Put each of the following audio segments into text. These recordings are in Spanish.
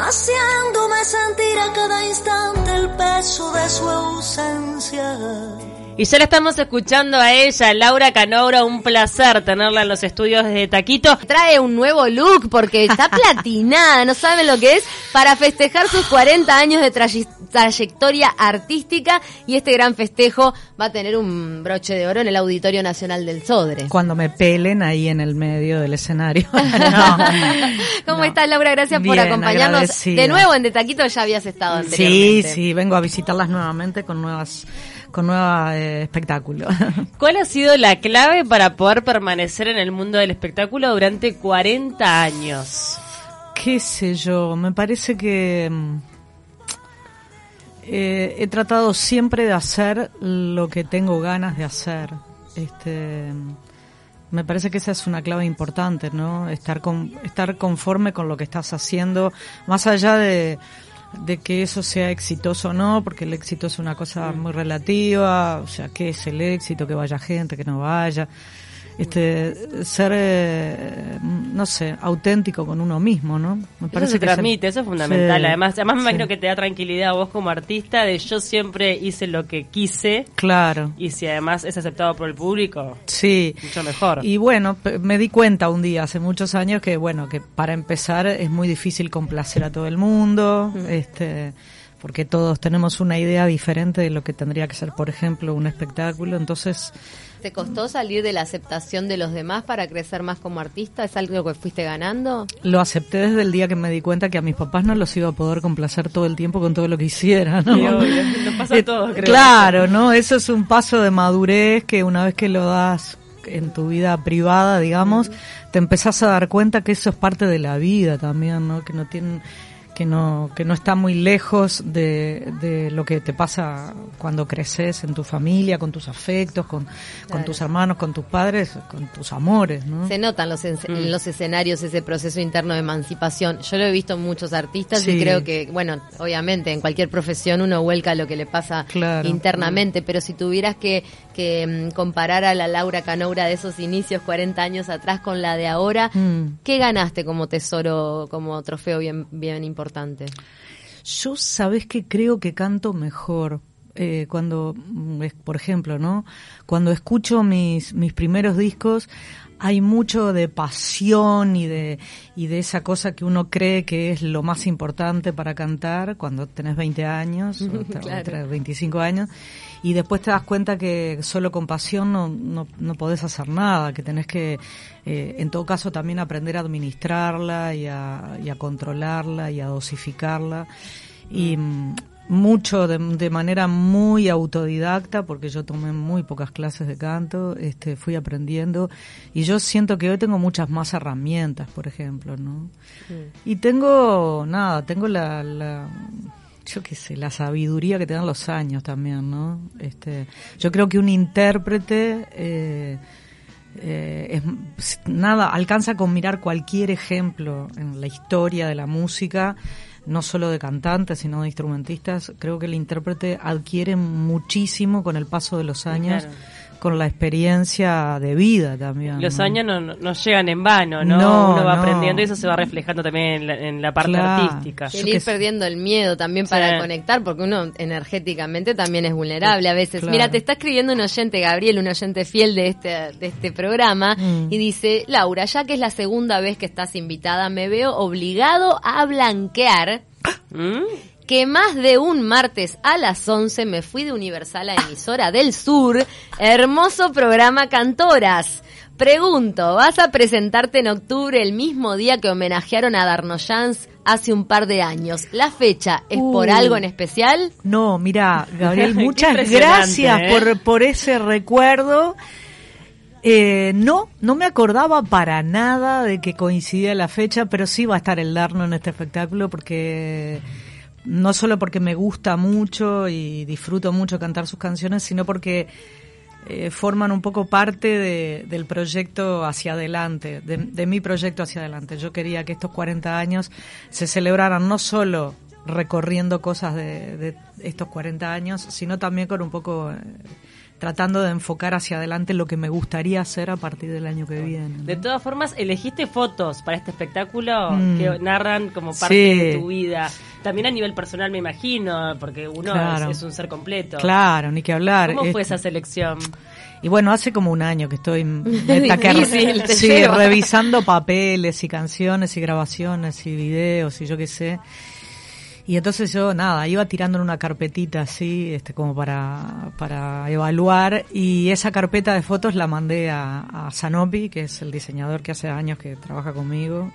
haciéndome sentir a cada instante el peso de su ausencia. Y ya la estamos escuchando a ella, Laura Canobra, un placer tenerla en los estudios de Taquito. Trae un nuevo look porque está platinada, no saben lo que es, para festejar sus 40 años de trayectoria artística y este gran festejo va a tener un broche de oro en el Auditorio Nacional del Sodre. Cuando me pelen ahí en el medio del escenario. ¿Cómo estás Laura? Gracias por acompañarnos. De nuevo en De Taquito ya habías estado anteriormente. Sí, sí, vengo a visitarlas nuevamente con nuevas con nuevo eh, espectáculo. ¿Cuál ha sido la clave para poder permanecer en el mundo del espectáculo durante 40 años? ¿Qué sé yo? Me parece que mm, eh, he tratado siempre de hacer lo que tengo ganas de hacer. Este, me parece que esa es una clave importante, ¿no? Estar con, estar conforme con lo que estás haciendo, más allá de de que eso sea exitoso o no, porque el éxito es una cosa muy relativa, o sea, ¿qué es el éxito? Que vaya gente, que no vaya este ser eh, no sé auténtico con uno mismo no me parece eso se transmite eso es fundamental. Además además me imagino que te da tranquilidad a vos como artista de yo siempre hice lo que quise. Claro. Y si además es aceptado por el público sí. mucho mejor. Y bueno me di cuenta un día hace muchos años que bueno que para empezar es muy difícil complacer a todo el mundo este porque todos tenemos una idea diferente de lo que tendría que ser por ejemplo un espectáculo entonces ¿Te costó salir de la aceptación de los demás para crecer más como artista? ¿Es algo que fuiste ganando? Lo acepté desde el día que me di cuenta que a mis papás no los iba a poder complacer todo el tiempo con todo lo que hiciera, ¿no? nos pasa a todos, creo. Claro, ¿no? Eso es un paso de madurez que una vez que lo das en tu vida privada, digamos, te empezás a dar cuenta que eso es parte de la vida también, ¿no? Que no tienen que no, que no está muy lejos de, de, lo que te pasa cuando creces en tu familia, con tus afectos, con, con tus hermanos, con tus padres, con tus amores. ¿no? Se notan los, en, mm. los escenarios ese proceso interno de emancipación. Yo lo he visto en muchos artistas y creo que, bueno, obviamente en cualquier profesión uno vuelca lo que le pasa internamente, pero si tuvieras que, que mm, comparar a la Laura Canoura de esos inicios 40 años atrás con la de ahora, mm. ¿qué ganaste como tesoro, como trofeo bien, bien importante? Yo sabes que creo que canto mejor. Eh, cuando, mm, por ejemplo, ¿no? Cuando escucho mis, mis primeros discos, hay mucho de pasión y de, y de esa cosa que uno cree que es lo más importante para cantar cuando tenés 20 años, o 25 años, y después te das cuenta que solo con pasión no, no, no podés hacer nada, que tenés que, eh, en todo caso, también aprender a administrarla y a, y a controlarla y a dosificarla. Y mm, mucho de, manera muy autodidacta, porque yo tomé muy pocas clases de canto, este, fui aprendiendo y yo siento que hoy tengo muchas más herramientas, por ejemplo, ¿no? Y tengo, nada, tengo la, la yo qué sé, la sabiduría que te dan los años también, ¿no? Este, yo creo que un intérprete eh, eh, es, nada, alcanza con mirar cualquier ejemplo en la historia de la música no solo de cantantes, sino de instrumentistas, creo que el intérprete adquiere muchísimo con el paso de los años. Con la experiencia de vida también. Los años no, llegan en vano, ¿no? Uno va aprendiendo y eso se va reflejando también en la, parte artística. El ir perdiendo el miedo también para conectar, porque uno energéticamente también es vulnerable a veces. Mira, te está escribiendo un oyente, Gabriel, un oyente fiel de este, de este programa, mm. y dice, Laura, ya que es la segunda vez que estás invitada, me veo obligado a blanquear que más de un martes a las 11 me fui de Universal a emisora del Sur, hermoso programa Cantoras. Pregunto, ¿vas a presentarte en octubre el mismo día que homenajearon a Darnoyans hace un par de años? ¿La fecha es por uh. algo en especial? No, mira, Gabriel, muchas gracias ¿eh? por, por ese recuerdo. Eh, no, no me acordaba para nada de que coincidía la fecha, pero sí va a estar el Darno en este espectáculo porque no solo porque me gusta mucho y disfruto mucho cantar sus canciones, sino porque eh, forman un poco parte del proyecto hacia adelante, de, mi proyecto hacia adelante. Yo quería que estos 40 años se celebraran no solo recorriendo cosas de, estos 40 años, sino también con un poco... Eh, tratando de enfocar hacia adelante lo que me gustaría hacer a partir del año que viene. De todas formas, elegiste fotos para este espectáculo mm. que narran como parte de tu vida. También a nivel personal, me imagino, porque uno es, un ser completo. Claro, ni que hablar. ¿Cómo fue esa selección? Y bueno, hace como un año que estoy sí, revisando papeles y canciones y grabaciones y videos y yo qué sé. Y entonces yo, nada, iba tirando en una carpetita así, este, como para, para evaluar, y esa carpeta de fotos la mandé a, a Sanopi, que es el diseñador que hace años que trabaja conmigo,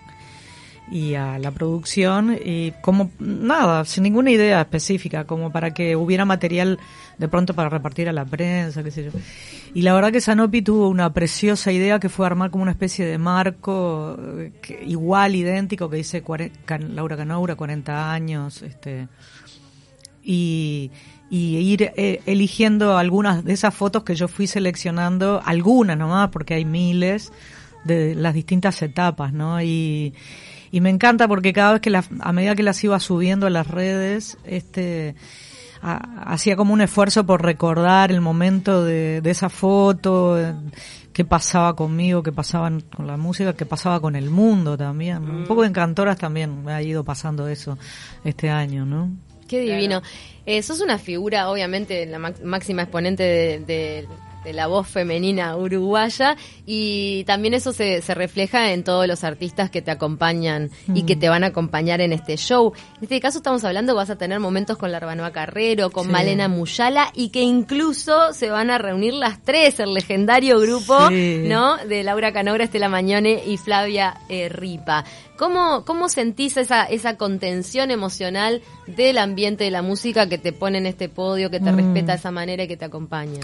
y a la producción y como nada, sin ninguna idea específica, como para que hubiera material de pronto para repartir a la prensa, qué sé yo. Y la verdad que Sanopi tuvo una preciosa idea que fue armar como una especie de marco igual, idéntico, que dice Laura Canaura, 40 años, este y, y ir eh, eligiendo algunas de esas fotos que yo fui seleccionando, algunas nomás, porque hay miles de las distintas etapas, ¿no? Y, y me encanta porque cada vez que a medida que las iba subiendo a las redes, este hacía como un esfuerzo por recordar el momento de, esa foto, qué pasaba conmigo, qué pasaba con la música, qué pasaba con el mundo también. Un poco de encantoras también me ha ido pasando eso este año, ¿no? Qué divino. Eh, sos una figura, obviamente, la máxima exponente de de la voz femenina uruguaya y también eso se, se refleja en todos los artistas que te acompañan y que mm. te van a acompañar en este show. En este caso estamos hablando, vas a tener momentos con la Arbanoa Carrero, con Malena Muyala y que incluso se van a reunir las tres, el legendario grupo, ¿no? De Laura Canobra, Estela Mañone y Flavia eh, Ripa. ¿Cómo, ¿Cómo sentís esa, esa contención emocional del ambiente de la música que te pone en este podio, que te mm. respeta de esa manera y que te acompaña?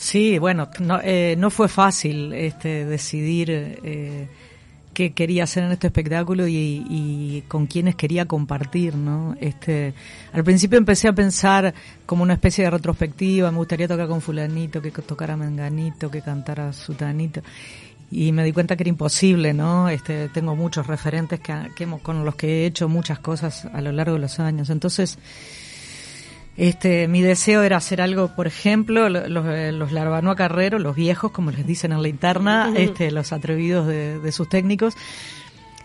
Sí, bueno, no, eh, no fue fácil este, decidir eh, qué quería hacer en este espectáculo y, con quiénes quería compartir, ¿no? Este, al principio empecé a pensar como una especie de retrospectiva, me gustaría tocar con fulanito, que tocara menganito, que cantara sutanito y me di cuenta que era imposible, ¿no? Este, tengo muchos referentes que, que hemos, con los que he hecho muchas cosas a lo largo de los años. Entonces, este, mi deseo era hacer algo, por ejemplo, los, los Larbanoa Carrero, los viejos, como les dicen en la interna, este, los atrevidos de, sus técnicos,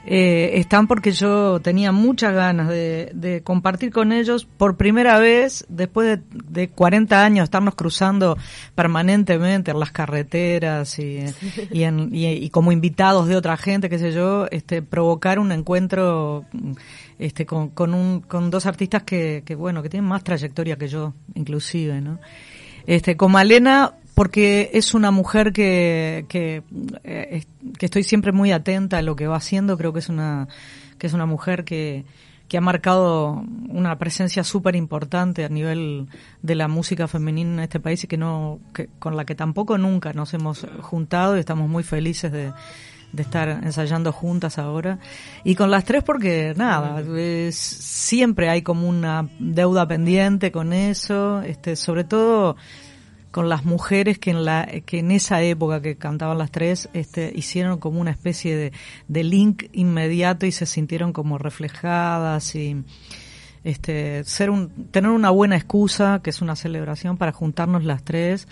eh, están porque yo tenía muchas ganas de, compartir con ellos por primera vez, después de, 40 años, estarnos cruzando permanentemente en las carreteras y, y, como invitados de otra gente, qué sé yo, este, provocar un encuentro este, con, con, un, con dos artistas que, que, bueno, que tienen más trayectoria que yo, inclusive, ¿no? Este, con Malena, porque es una mujer que, que, eh, que estoy siempre muy atenta a lo que va haciendo, creo que es una, que es una mujer que, que ha marcado una presencia súper importante a nivel de la música femenina en este país y que no, que, con la que tampoco nunca nos hemos juntado y estamos muy felices de, de estar ensayando juntas ahora. Y con las tres porque nada, siempre hay como una deuda pendiente con eso, este, sobre todo con las mujeres que en la que en esa época que cantaban las tres este hicieron como una especie de, de link inmediato y se sintieron como reflejadas y este ser un tener una buena excusa que es una celebración para juntarnos las tres.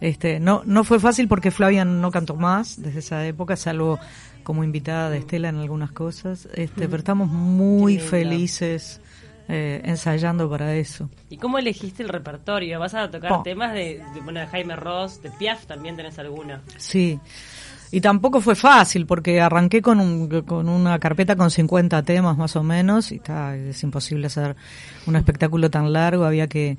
Este, no, no fue fácil porque Flavia no cantó más desde esa época, salvo como invitada de Estela en algunas cosas, este, pero estamos muy felices eh, ensayando para eso. ¿Y cómo elegiste el repertorio? ¿Vas a tocar temas de, bueno, de Jaime Ross, de Piaf también tenés alguna? Sí. Y tampoco fue fácil porque arranqué con, un, con una carpeta con 50 temas más o menos y está, es imposible hacer un espectáculo tan largo, había que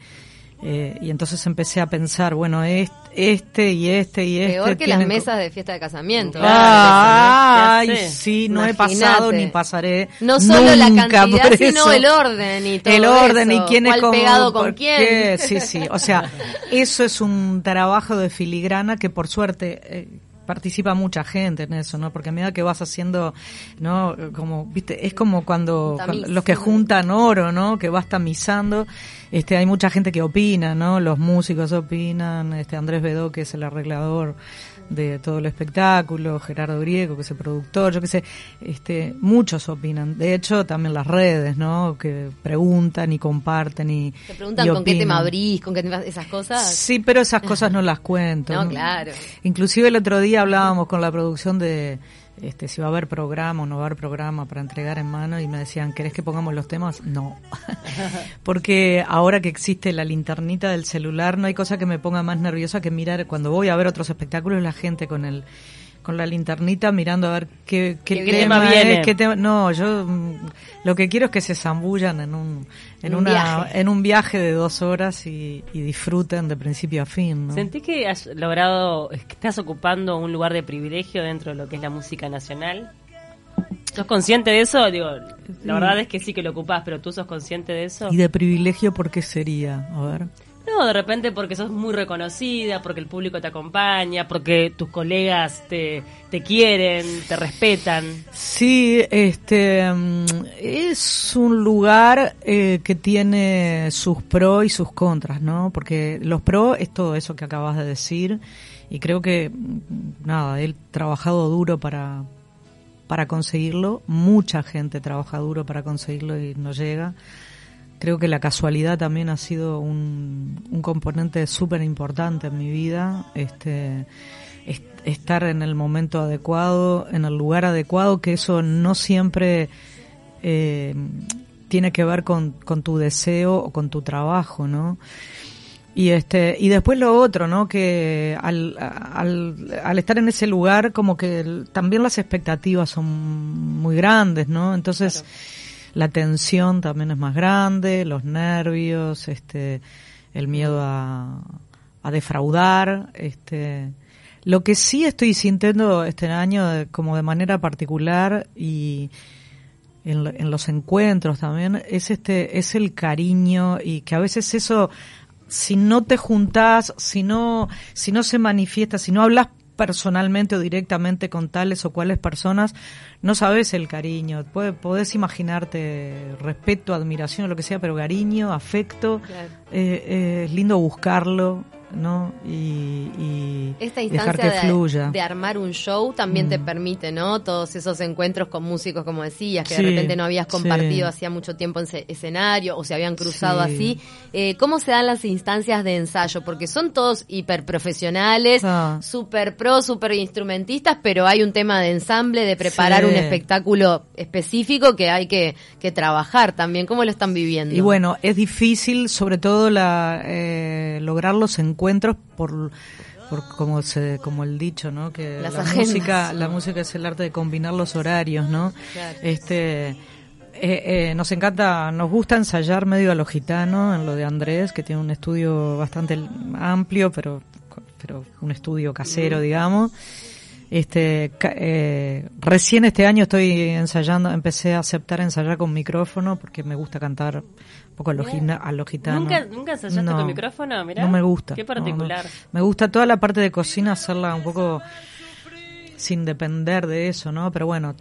eh, y entonces empecé a pensar, bueno, este, y este y este. Peor que las mesas de fiesta de casamiento. ay, sí, no he pasado ni pasaré. No solo la cantidad, sino el orden y todo El orden y quién es pegado con quién. Sí, sí. O sea, eso es un trabajo de filigrana que por suerte. Eh, participa mucha gente en eso, ¿no? Porque a medida que vas haciendo, ¿no? Como, viste, es como cuando, los que juntan oro, ¿no? Que vas tamizando, este, hay mucha gente que opina, ¿no? Los músicos opinan, este, Andrés Bedó, que es el arreglador, de todo el espectáculo, Gerardo Griego, que es el productor, yo qué sé, este, muchos opinan. De hecho, también las redes, ¿no? Que preguntan y comparten y. Te preguntan con qué tema abrís, con qué esas cosas. Sí, pero esas cosas no las cuento. no, claro. Inclusive el otro día hablábamos con la producción de este, si va a haber programa o no va a haber programa para entregar en mano y me decían, ¿querés que pongamos los temas? No. Porque ahora que existe la linternita del celular, no hay cosa que me ponga más nerviosa que mirar cuando voy a ver otros espectáculos la gente con el con la linternita mirando a ver qué, qué, tema viene. qué tema, no, yo mm, lo que quiero es que se zambullan en un en, una viaje. en un viaje de dos horas y, disfruten de principio a fin. ¿no? ¿Sentís que has logrado, que estás ocupando un lugar de privilegio dentro de lo que es la música nacional? ¿Sos consciente de eso? Digo, la verdad es que sí que lo ocupás, pero tú sos consciente de eso. ¿Y de privilegio por qué sería? A ver. No, de repente porque sos muy reconocida, porque el público te acompaña, porque tus colegas te, te quieren, te respetan. Sí, este mm, es un lugar eh, que tiene sus pros y sus contras, ¿no? Porque los pros es todo eso que acabas de decir y creo que mm, nada, he trabajado duro para para conseguirlo, mucha gente trabaja duro para conseguirlo y no llega creo que la casualidad también ha sido un, componente súper importante en mi vida. Este, estar en el momento adecuado, en el lugar adecuado, que eso no siempre eh, tiene que ver con, tu deseo o con tu trabajo, ¿no? Y este y después lo otro, ¿no? Que al, al, estar en ese lugar como que también las expectativas son muy grandes, ¿no? Entonces la tensión también es más grande, los nervios, este, el miedo a, a defraudar, este, lo que sí estoy sintiendo este año como de manera particular y en, en, los encuentros también es este es el cariño y que a veces eso si no te juntás, si no si no se manifiesta, si no hablas personalmente o directamente con tales o cuales personas, no sabes el cariño. Puedes, podés imaginarte respeto, admiración o lo que sea, pero cariño, afecto, eh, eh, es lindo buscarlo. ¿No? Y, Esta instancia de, de, armar un show también te mm. permite, ¿no? Todos esos encuentros con músicos, como decías, que de repente no habías compartido hacía mucho tiempo en escenario o se habían cruzado así. Eh, ¿Cómo se dan las instancias de ensayo? Porque son todos hiperprofesionales, ah. super pro, super instrumentistas, pero hay un tema de ensamble, de preparar un espectáculo específico que hay que, que trabajar también. ¿Cómo lo están viviendo? Y bueno, es difícil, sobre todo, la, eh, lograr los encuentros encuentros por por como se como el dicho no que la música la música es el arte de combinar los horarios no este eh, eh, nos encanta nos gusta ensayar medio a lo gitano en lo de Andrés que tiene un estudio bastante amplio pero pero un estudio casero digamos este eh, recién este año estoy ensayando empecé a aceptar ensayar con micrófono porque me gusta cantar un poco a los, gitanos. ¿Nunca, ¿Nunca ensayaste con micrófono? Mirá. No me gusta. Qué particular. Me gusta toda la parte de cocina hacerla un poco sin depender de eso, ¿no? Pero bueno,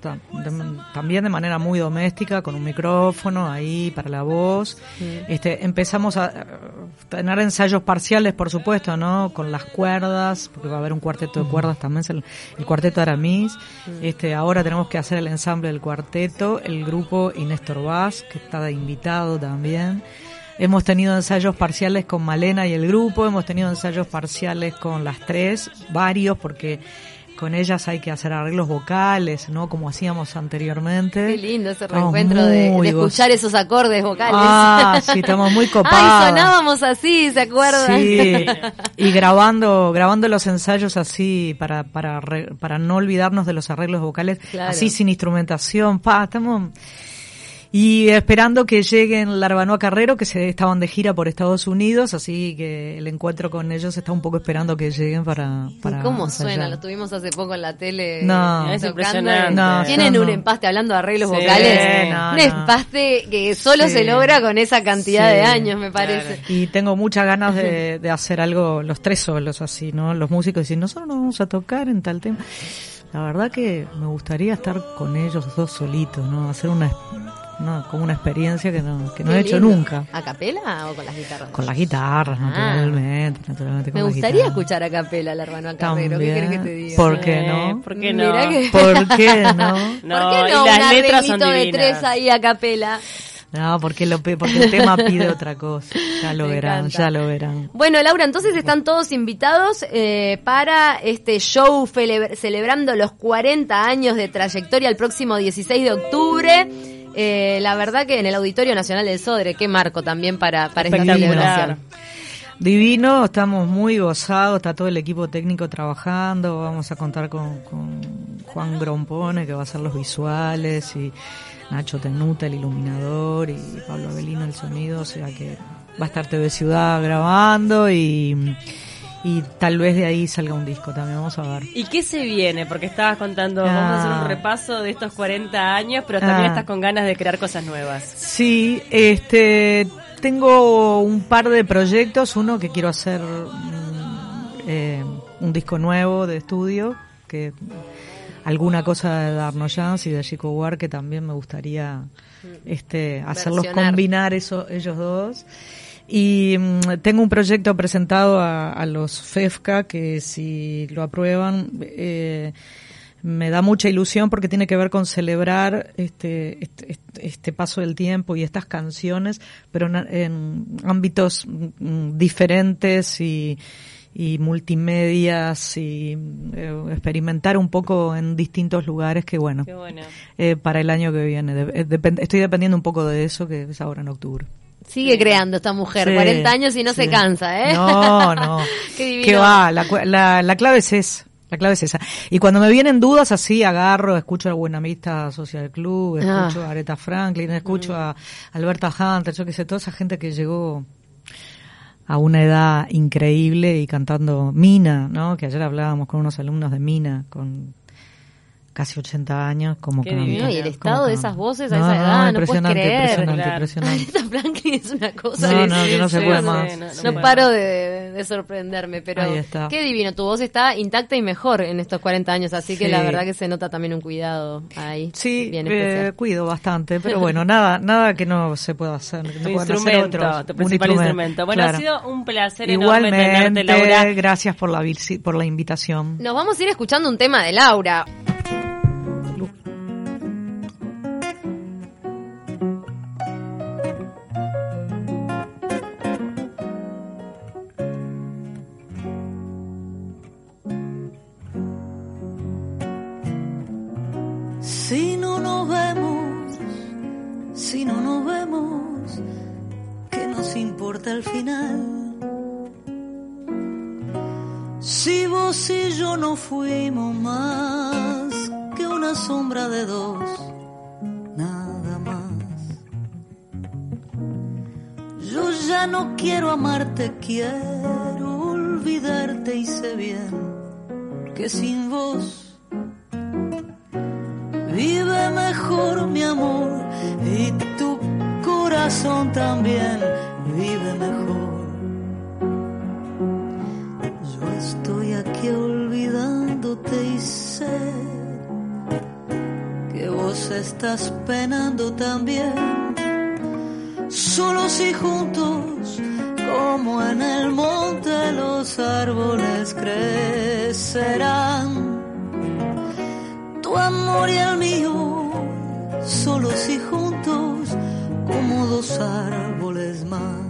también de manera muy doméstica, con un micrófono ahí para la voz. Este, empezamos a tener ensayos parciales, por supuesto, ¿no? Con las cuerdas, porque va a haber un cuarteto de cuerdas también, el, el cuarteto Aramis. Este, ahora tenemos que hacer el ensamble del cuarteto, el grupo Inéstor Vaz, que está de invitado también. Hemos tenido ensayos parciales con Malena y el grupo, hemos tenido ensayos parciales con las tres, varios, porque con ellas hay que hacer arreglos vocales, ¿no? Como hacíamos anteriormente. Qué lindo ese reencuentro de, escuchar esos acordes vocales. Ah, sí, estamos muy copados. Ay, sonábamos así, ¿se acuerdan? Sí, y grabando, grabando los ensayos así para, para, para no olvidarnos de los arreglos vocales, así sin instrumentación, pa, estamos... Y esperando que lleguen Larbanoa Carrero, que se estaban de gira por Estados Unidos, así que el encuentro con ellos está un poco esperando que lleguen para... para ¿Cómo suena? Lo tuvimos hace poco en la tele. No, es impresionante. No, Tienen un empaste, hablando de arreglos vocales, un empaste que solo se logra con esa cantidad de años, me parece. Y tengo muchas ganas de, de, hacer algo, los tres solos así, ¿no? Los músicos decir, nosotros no vamos a tocar en tal tema. La verdad que me gustaría estar con ellos dos solitos, ¿no? Hacer una no, como una experiencia que no, que no he hecho nunca. ¿A capela o con las guitarras? Con las guitarras, ah. naturalmente, naturalmente. Me gustaría escuchar a capela la hermano Carrero. ¿Qué querés que te diga? ¿Por qué no? ¿Por qué no? ¿Por qué no? no, ¿Por qué no? las letras son de tres ahí a capela. No, porque, lo, porque el tema pide otra cosa. Ya lo verán, ya lo verán. Bueno, Laura, entonces están todos invitados eh, para este show celebrando los 40 años de trayectoria el próximo 16 de octubre. Eh, la verdad que en el Auditorio Nacional del Sodre, qué marco también para, para esta celebración. Divino, estamos muy gozados, está todo el equipo técnico trabajando, vamos a contar con, con Juan Grompone que va a hacer los visuales y Nacho Tenuta el iluminador y Pablo Avelino el sonido, o sea que va a estar TV Ciudad grabando y y tal vez de ahí salga un disco también, vamos a ver. ¿Y qué se viene? Porque estabas contando, vamos a hacer un ah. repaso de estos 40 años, pero también ah. estás con ganas de crear cosas nuevas. Sí, este, tengo un par de proyectos, uno que quiero hacer mm, eh, un disco nuevo de estudio, que alguna cosa de Darno Jans y de Chico War que también me gustaría este hacerlos combinar eso, ellos dos. Y mm, tengo un proyecto presentado a, los FEFCA que si lo aprueban eh, me da mucha ilusión porque tiene que ver con celebrar este, este, este paso del tiempo y estas canciones, pero en, ámbitos mm, diferentes y, y multimedias y eh, experimentar un poco en distintos lugares que bueno, eh, para el año que viene. estoy dependiendo un poco de eso que es ahora en octubre. Sigue creando esta mujer, 40 años y no se cansa, ¿eh? No, no. Qué divino. va, la, la, la, clave es esa. La clave es esa. Y cuando me vienen dudas así, agarro, escucho a Buenamista Social Club, ah. escucho a Aretha Franklin, escucho mm. a Alberta Hunter, yo qué sé, toda esa gente que llegó a una edad increíble y cantando Mina, ¿no? Que ayer hablábamos con unos alumnos de Mina, con casi 80 años como que y el estado de esas voces a esa edad no, no puedes creer impresionante, impresionante. Franklin es una cosa no, no, que no se puede más. no, paro de, de, sorprenderme pero qué divino tu voz está intacta y mejor en estos 40 años así que la verdad que se nota también un cuidado ahí sí eh, cuido bastante pero bueno nada nada que no se pueda hacer tu instrumento otros, tu principal instrumento, bueno ha sido un placer igualmente enorme tenerte, Laura. gracias por la por la invitación. Nos vamos a ir escuchando un tema de Laura no quiero amarte, quiero olvidarte y sé bien que sin vos vive mejor mi amor y tu corazón también vive mejor. Yo estoy aquí olvidándote y sé que vos estás penando también. Solos y juntos, como en el monte los árboles crecerán. Tu amor y el mío, solos y juntos, como dos árboles más.